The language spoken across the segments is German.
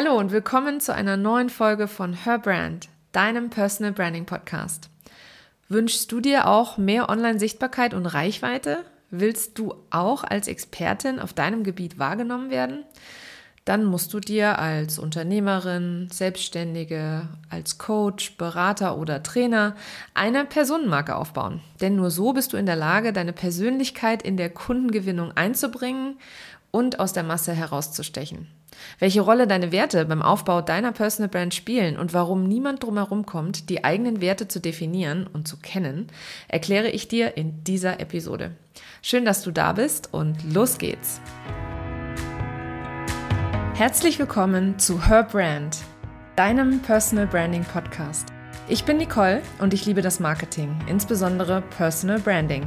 Hallo und willkommen zu einer neuen Folge von Her Brand, deinem Personal Branding Podcast. Wünschst du dir auch mehr Online-Sichtbarkeit und Reichweite? Willst du auch als Expertin auf deinem Gebiet wahrgenommen werden? Dann musst du dir als Unternehmerin, Selbstständige, als Coach, Berater oder Trainer eine Personenmarke aufbauen. Denn nur so bist du in der Lage, deine Persönlichkeit in der Kundengewinnung einzubringen und aus der Masse herauszustechen. Welche Rolle deine Werte beim Aufbau deiner Personal Brand spielen und warum niemand drumherum kommt, die eigenen Werte zu definieren und zu kennen, erkläre ich dir in dieser Episode. Schön, dass du da bist und los geht's. Herzlich willkommen zu Her Brand, deinem Personal Branding Podcast. Ich bin Nicole und ich liebe das Marketing, insbesondere Personal Branding.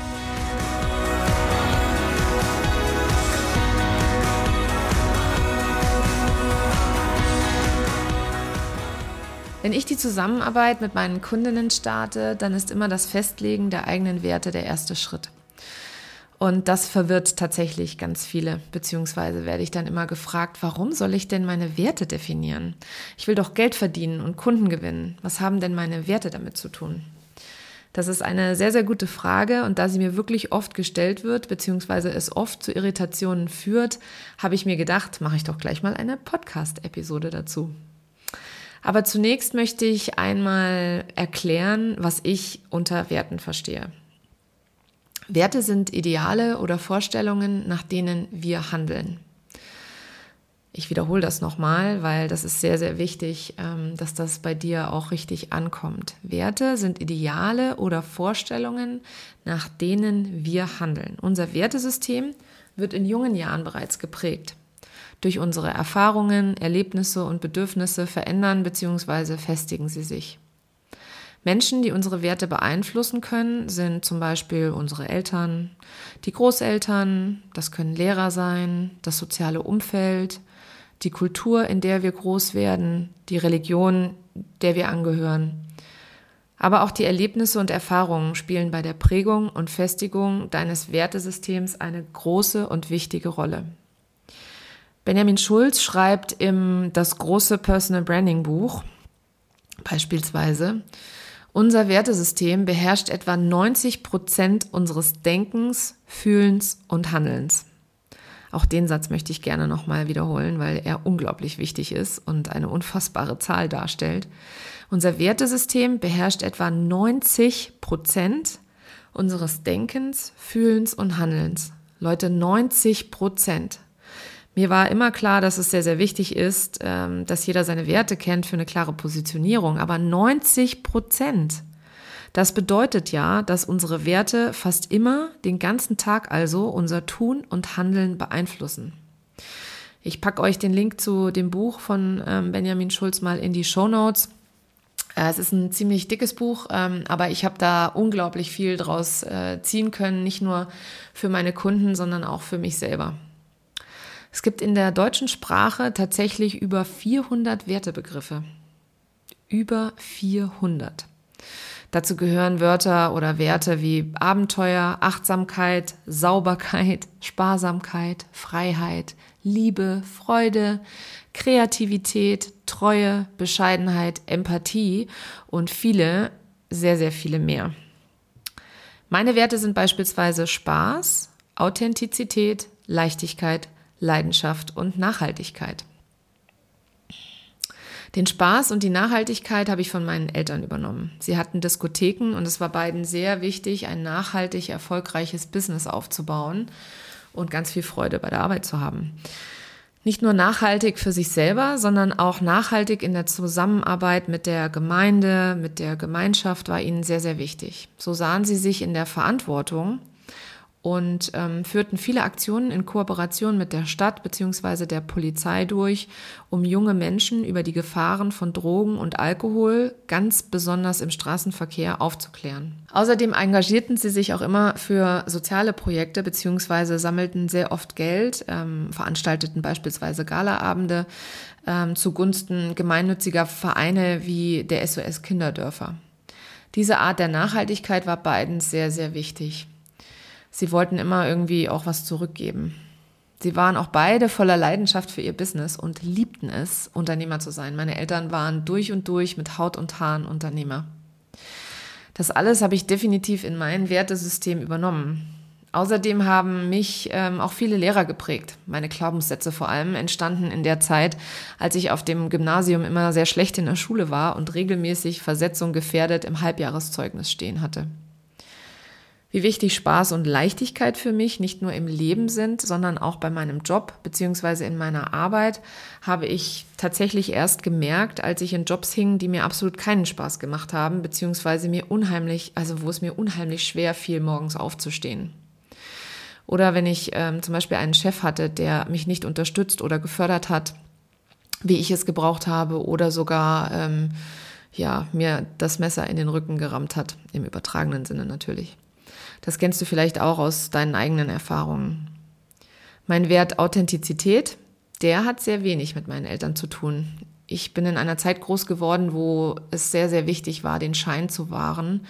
Wenn ich die Zusammenarbeit mit meinen Kundinnen starte, dann ist immer das Festlegen der eigenen Werte der erste Schritt. Und das verwirrt tatsächlich ganz viele, beziehungsweise werde ich dann immer gefragt, warum soll ich denn meine Werte definieren? Ich will doch Geld verdienen und Kunden gewinnen. Was haben denn meine Werte damit zu tun? Das ist eine sehr, sehr gute Frage und da sie mir wirklich oft gestellt wird, beziehungsweise es oft zu Irritationen führt, habe ich mir gedacht, mache ich doch gleich mal eine Podcast-Episode dazu. Aber zunächst möchte ich einmal erklären, was ich unter Werten verstehe. Werte sind Ideale oder Vorstellungen, nach denen wir handeln. Ich wiederhole das nochmal, weil das ist sehr, sehr wichtig, ähm, dass das bei dir auch richtig ankommt. Werte sind Ideale oder Vorstellungen, nach denen wir handeln. Unser Wertesystem wird in jungen Jahren bereits geprägt. Durch unsere Erfahrungen, Erlebnisse und Bedürfnisse verändern bzw. festigen sie sich. Menschen, die unsere Werte beeinflussen können, sind zum Beispiel unsere Eltern, die Großeltern, das können Lehrer sein, das soziale Umfeld, die Kultur, in der wir groß werden, die Religion, der wir angehören. Aber auch die Erlebnisse und Erfahrungen spielen bei der Prägung und Festigung deines Wertesystems eine große und wichtige Rolle. Benjamin Schulz schreibt im Das große Personal Branding Buch beispielsweise, unser Wertesystem beherrscht etwa 90 Prozent unseres Denkens, Fühlens und Handelns. Auch den Satz möchte ich gerne nochmal wiederholen, weil er unglaublich wichtig ist und eine unfassbare Zahl darstellt. Unser Wertesystem beherrscht etwa 90 Prozent unseres Denkens, Fühlens und Handelns. Leute, 90 Prozent. Mir war immer klar, dass es sehr, sehr wichtig ist, ähm, dass jeder seine Werte kennt für eine klare Positionierung. Aber 90 Prozent, das bedeutet ja, dass unsere Werte fast immer, den ganzen Tag also, unser Tun und Handeln beeinflussen. Ich packe euch den Link zu dem Buch von ähm, Benjamin Schulz mal in die Show Notes. Äh, es ist ein ziemlich dickes Buch, ähm, aber ich habe da unglaublich viel draus äh, ziehen können, nicht nur für meine Kunden, sondern auch für mich selber. Es gibt in der deutschen Sprache tatsächlich über 400 Wertebegriffe. Über 400. Dazu gehören Wörter oder Werte wie Abenteuer, Achtsamkeit, Sauberkeit, Sparsamkeit, Freiheit, Liebe, Freude, Kreativität, Treue, Bescheidenheit, Empathie und viele, sehr, sehr viele mehr. Meine Werte sind beispielsweise Spaß, Authentizität, Leichtigkeit, Leidenschaft und Nachhaltigkeit. Den Spaß und die Nachhaltigkeit habe ich von meinen Eltern übernommen. Sie hatten Diskotheken und es war beiden sehr wichtig, ein nachhaltig erfolgreiches Business aufzubauen und ganz viel Freude bei der Arbeit zu haben. Nicht nur nachhaltig für sich selber, sondern auch nachhaltig in der Zusammenarbeit mit der Gemeinde, mit der Gemeinschaft war ihnen sehr, sehr wichtig. So sahen sie sich in der Verantwortung, und ähm, führten viele Aktionen in Kooperation mit der Stadt bzw. der Polizei durch, um junge Menschen über die Gefahren von Drogen und Alkohol, ganz besonders im Straßenverkehr, aufzuklären. Außerdem engagierten sie sich auch immer für soziale Projekte bzw. sammelten sehr oft Geld, ähm, veranstalteten beispielsweise Galaabende ähm, zugunsten gemeinnütziger Vereine wie der SOS Kinderdörfer. Diese Art der Nachhaltigkeit war beiden sehr, sehr wichtig sie wollten immer irgendwie auch was zurückgeben. Sie waren auch beide voller Leidenschaft für ihr Business und liebten es, Unternehmer zu sein. Meine Eltern waren durch und durch mit Haut und Haaren Unternehmer. Das alles habe ich definitiv in mein Wertesystem übernommen. Außerdem haben mich ähm, auch viele Lehrer geprägt. Meine Glaubenssätze vor allem entstanden in der Zeit, als ich auf dem Gymnasium immer sehr schlecht in der Schule war und regelmäßig Versetzung gefährdet im Halbjahreszeugnis stehen hatte wie wichtig Spaß und Leichtigkeit für mich nicht nur im Leben sind, sondern auch bei meinem Job beziehungsweise in meiner Arbeit, habe ich tatsächlich erst gemerkt, als ich in Jobs hing, die mir absolut keinen Spaß gemacht haben, beziehungsweise mir unheimlich, also wo es mir unheimlich schwer fiel, morgens aufzustehen. Oder wenn ich ähm, zum Beispiel einen Chef hatte, der mich nicht unterstützt oder gefördert hat, wie ich es gebraucht habe, oder sogar ähm, ja mir das Messer in den Rücken gerammt hat, im übertragenen Sinne natürlich. Das kennst du vielleicht auch aus deinen eigenen Erfahrungen. Mein Wert Authentizität, der hat sehr wenig mit meinen Eltern zu tun. Ich bin in einer Zeit groß geworden, wo es sehr, sehr wichtig war, den Schein zu wahren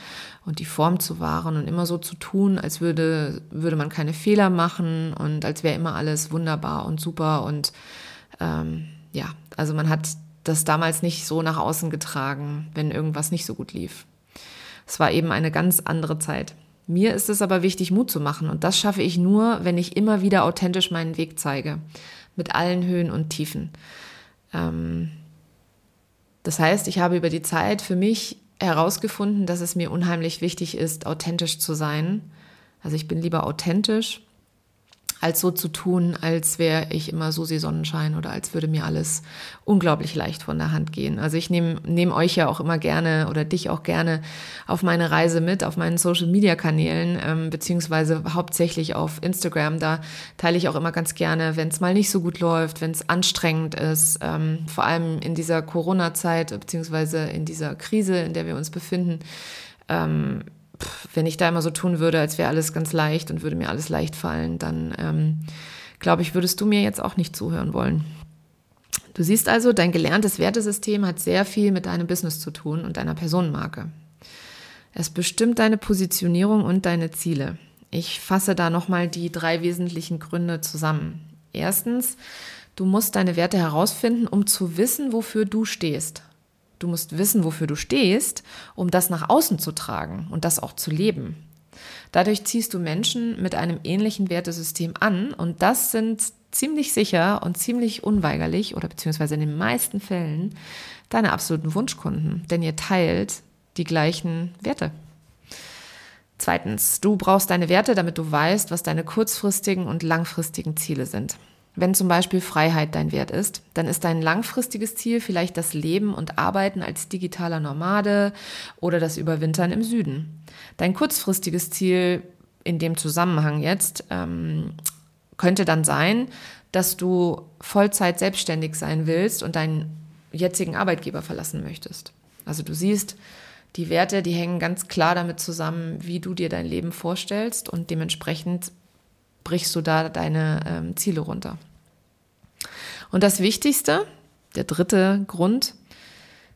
und die Form zu wahren und immer so zu tun, als würde, würde man keine Fehler machen und als wäre immer alles wunderbar und super. Und ähm, ja, also man hat das damals nicht so nach außen getragen, wenn irgendwas nicht so gut lief. Es war eben eine ganz andere Zeit. Mir ist es aber wichtig, Mut zu machen. Und das schaffe ich nur, wenn ich immer wieder authentisch meinen Weg zeige. Mit allen Höhen und Tiefen. Ähm das heißt, ich habe über die Zeit für mich herausgefunden, dass es mir unheimlich wichtig ist, authentisch zu sein. Also ich bin lieber authentisch als so zu tun, als wäre ich immer Susi Sonnenschein oder als würde mir alles unglaublich leicht von der Hand gehen. Also ich nehme nehm euch ja auch immer gerne oder dich auch gerne auf meine Reise mit, auf meinen Social-Media-Kanälen, ähm, beziehungsweise hauptsächlich auf Instagram. Da teile ich auch immer ganz gerne, wenn es mal nicht so gut läuft, wenn es anstrengend ist, ähm, vor allem in dieser Corona-Zeit, beziehungsweise in dieser Krise, in der wir uns befinden. Ähm, wenn ich da immer so tun würde, als wäre alles ganz leicht und würde mir alles leicht fallen, dann ähm, glaube ich, würdest du mir jetzt auch nicht zuhören wollen. Du siehst also, dein gelerntes Wertesystem hat sehr viel mit deinem Business zu tun und deiner Personenmarke. Es bestimmt deine Positionierung und deine Ziele. Ich fasse da nochmal die drei wesentlichen Gründe zusammen. Erstens, du musst deine Werte herausfinden, um zu wissen, wofür du stehst. Du musst wissen, wofür du stehst, um das nach außen zu tragen und das auch zu leben. Dadurch ziehst du Menschen mit einem ähnlichen Wertesystem an und das sind ziemlich sicher und ziemlich unweigerlich oder beziehungsweise in den meisten Fällen deine absoluten Wunschkunden, denn ihr teilt die gleichen Werte. Zweitens, du brauchst deine Werte, damit du weißt, was deine kurzfristigen und langfristigen Ziele sind. Wenn zum Beispiel Freiheit dein Wert ist, dann ist dein langfristiges Ziel vielleicht das Leben und Arbeiten als digitaler Nomade oder das Überwintern im Süden. Dein kurzfristiges Ziel in dem Zusammenhang jetzt ähm, könnte dann sein, dass du Vollzeit selbstständig sein willst und deinen jetzigen Arbeitgeber verlassen möchtest. Also du siehst, die Werte, die hängen ganz klar damit zusammen, wie du dir dein Leben vorstellst und dementsprechend brichst du da deine ähm, Ziele runter. Und das Wichtigste, der dritte Grund,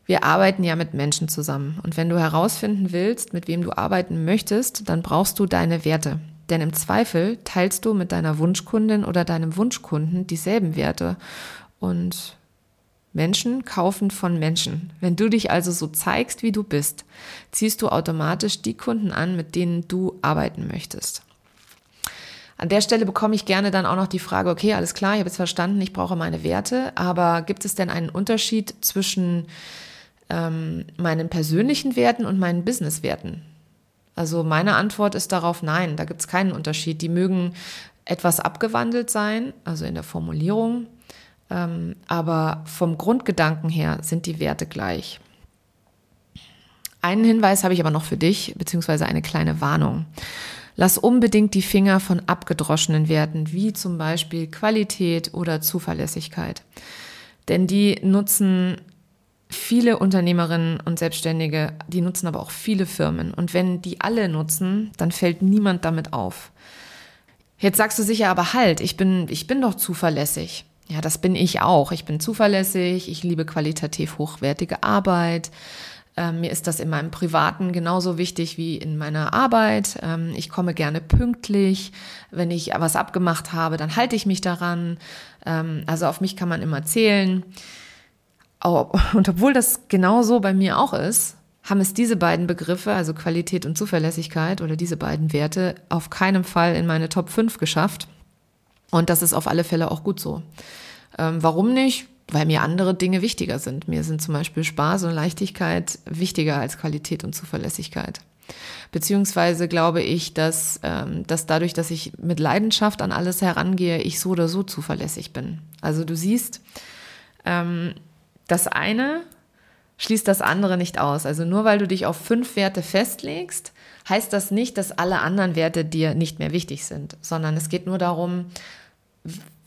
wir arbeiten ja mit Menschen zusammen. Und wenn du herausfinden willst, mit wem du arbeiten möchtest, dann brauchst du deine Werte. Denn im Zweifel teilst du mit deiner Wunschkundin oder deinem Wunschkunden dieselben Werte. Und Menschen kaufen von Menschen. Wenn du dich also so zeigst, wie du bist, ziehst du automatisch die Kunden an, mit denen du arbeiten möchtest. An der Stelle bekomme ich gerne dann auch noch die Frage, okay, alles klar, ich habe jetzt verstanden, ich brauche meine Werte, aber gibt es denn einen Unterschied zwischen ähm, meinen persönlichen Werten und meinen Businesswerten? Also meine Antwort ist darauf nein, da gibt es keinen Unterschied. Die mögen etwas abgewandelt sein, also in der Formulierung, ähm, aber vom Grundgedanken her sind die Werte gleich. Einen Hinweis habe ich aber noch für dich, beziehungsweise eine kleine Warnung. Lass unbedingt die Finger von abgedroschenen Werten, wie zum Beispiel Qualität oder Zuverlässigkeit. Denn die nutzen viele Unternehmerinnen und Selbstständige, die nutzen aber auch viele Firmen. Und wenn die alle nutzen, dann fällt niemand damit auf. Jetzt sagst du sicher aber halt, ich bin, ich bin doch zuverlässig. Ja, das bin ich auch. Ich bin zuverlässig, ich liebe qualitativ hochwertige Arbeit. Ähm, mir ist das in meinem Privaten genauso wichtig wie in meiner Arbeit. Ähm, ich komme gerne pünktlich. Wenn ich was abgemacht habe, dann halte ich mich daran. Ähm, also auf mich kann man immer zählen. Und obwohl das genauso bei mir auch ist, haben es diese beiden Begriffe, also Qualität und Zuverlässigkeit oder diese beiden Werte, auf keinen Fall in meine Top 5 geschafft. Und das ist auf alle Fälle auch gut so. Ähm, warum nicht? Weil mir andere Dinge wichtiger sind. Mir sind zum Beispiel Spaß und Leichtigkeit wichtiger als Qualität und Zuverlässigkeit. Beziehungsweise glaube ich, dass, ähm, dass dadurch, dass ich mit Leidenschaft an alles herangehe, ich so oder so zuverlässig bin. Also du siehst, ähm, das eine schließt das andere nicht aus. Also nur weil du dich auf fünf Werte festlegst, heißt das nicht, dass alle anderen Werte dir nicht mehr wichtig sind, sondern es geht nur darum,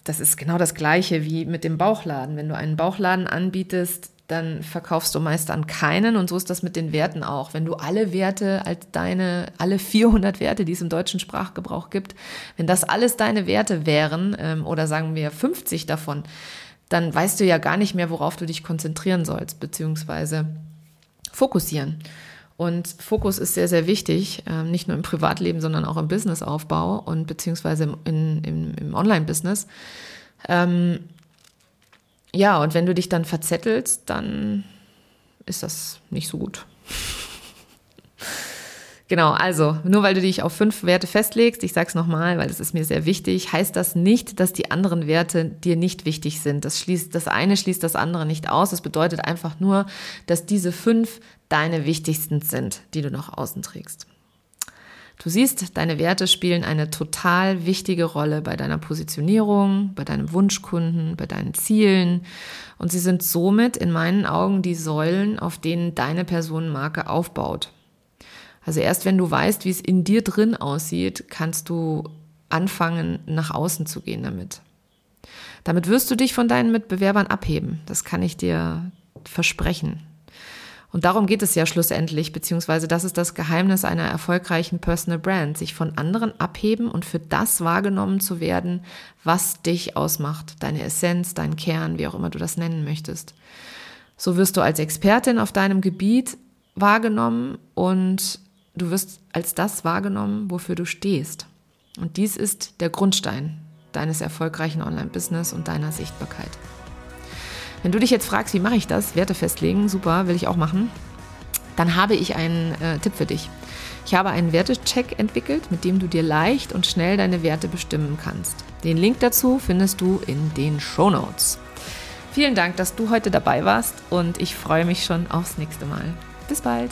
das ist genau das gleiche wie mit dem Bauchladen. Wenn du einen Bauchladen anbietest, dann verkaufst du meist an keinen und so ist das mit den Werten auch. Wenn du alle Werte als deine, alle 400 Werte, die es im deutschen Sprachgebrauch gibt, wenn das alles deine Werte wären ähm, oder sagen wir 50 davon, dann weißt du ja gar nicht mehr, worauf du dich konzentrieren sollst, beziehungsweise fokussieren. Und Fokus ist sehr, sehr wichtig, ähm, nicht nur im Privatleben, sondern auch im Businessaufbau und beziehungsweise im, im, im Online-Business. Ähm, ja, und wenn du dich dann verzettelst, dann ist das nicht so gut. Genau, also nur weil du dich auf fünf Werte festlegst, ich sage es nochmal, weil das ist mir sehr wichtig, heißt das nicht, dass die anderen Werte dir nicht wichtig sind. Das, schließt, das eine schließt das andere nicht aus. Das bedeutet einfach nur, dass diese fünf deine wichtigsten sind, die du nach außen trägst. Du siehst, deine Werte spielen eine total wichtige Rolle bei deiner Positionierung, bei deinem Wunschkunden, bei deinen Zielen und sie sind somit in meinen Augen die Säulen, auf denen deine Personenmarke aufbaut. Also erst wenn du weißt, wie es in dir drin aussieht, kannst du anfangen, nach außen zu gehen damit. Damit wirst du dich von deinen Mitbewerbern abheben. Das kann ich dir versprechen. Und darum geht es ja schlussendlich, beziehungsweise das ist das Geheimnis einer erfolgreichen Personal Brand, sich von anderen abheben und für das wahrgenommen zu werden, was dich ausmacht, deine Essenz, dein Kern, wie auch immer du das nennen möchtest. So wirst du als Expertin auf deinem Gebiet wahrgenommen und Du wirst als das wahrgenommen, wofür du stehst. Und dies ist der Grundstein deines erfolgreichen Online-Business und deiner Sichtbarkeit. Wenn du dich jetzt fragst, wie mache ich das? Werte festlegen, super, will ich auch machen. Dann habe ich einen äh, Tipp für dich. Ich habe einen Wertecheck entwickelt, mit dem du dir leicht und schnell deine Werte bestimmen kannst. Den Link dazu findest du in den Show Notes. Vielen Dank, dass du heute dabei warst und ich freue mich schon aufs nächste Mal. Bis bald!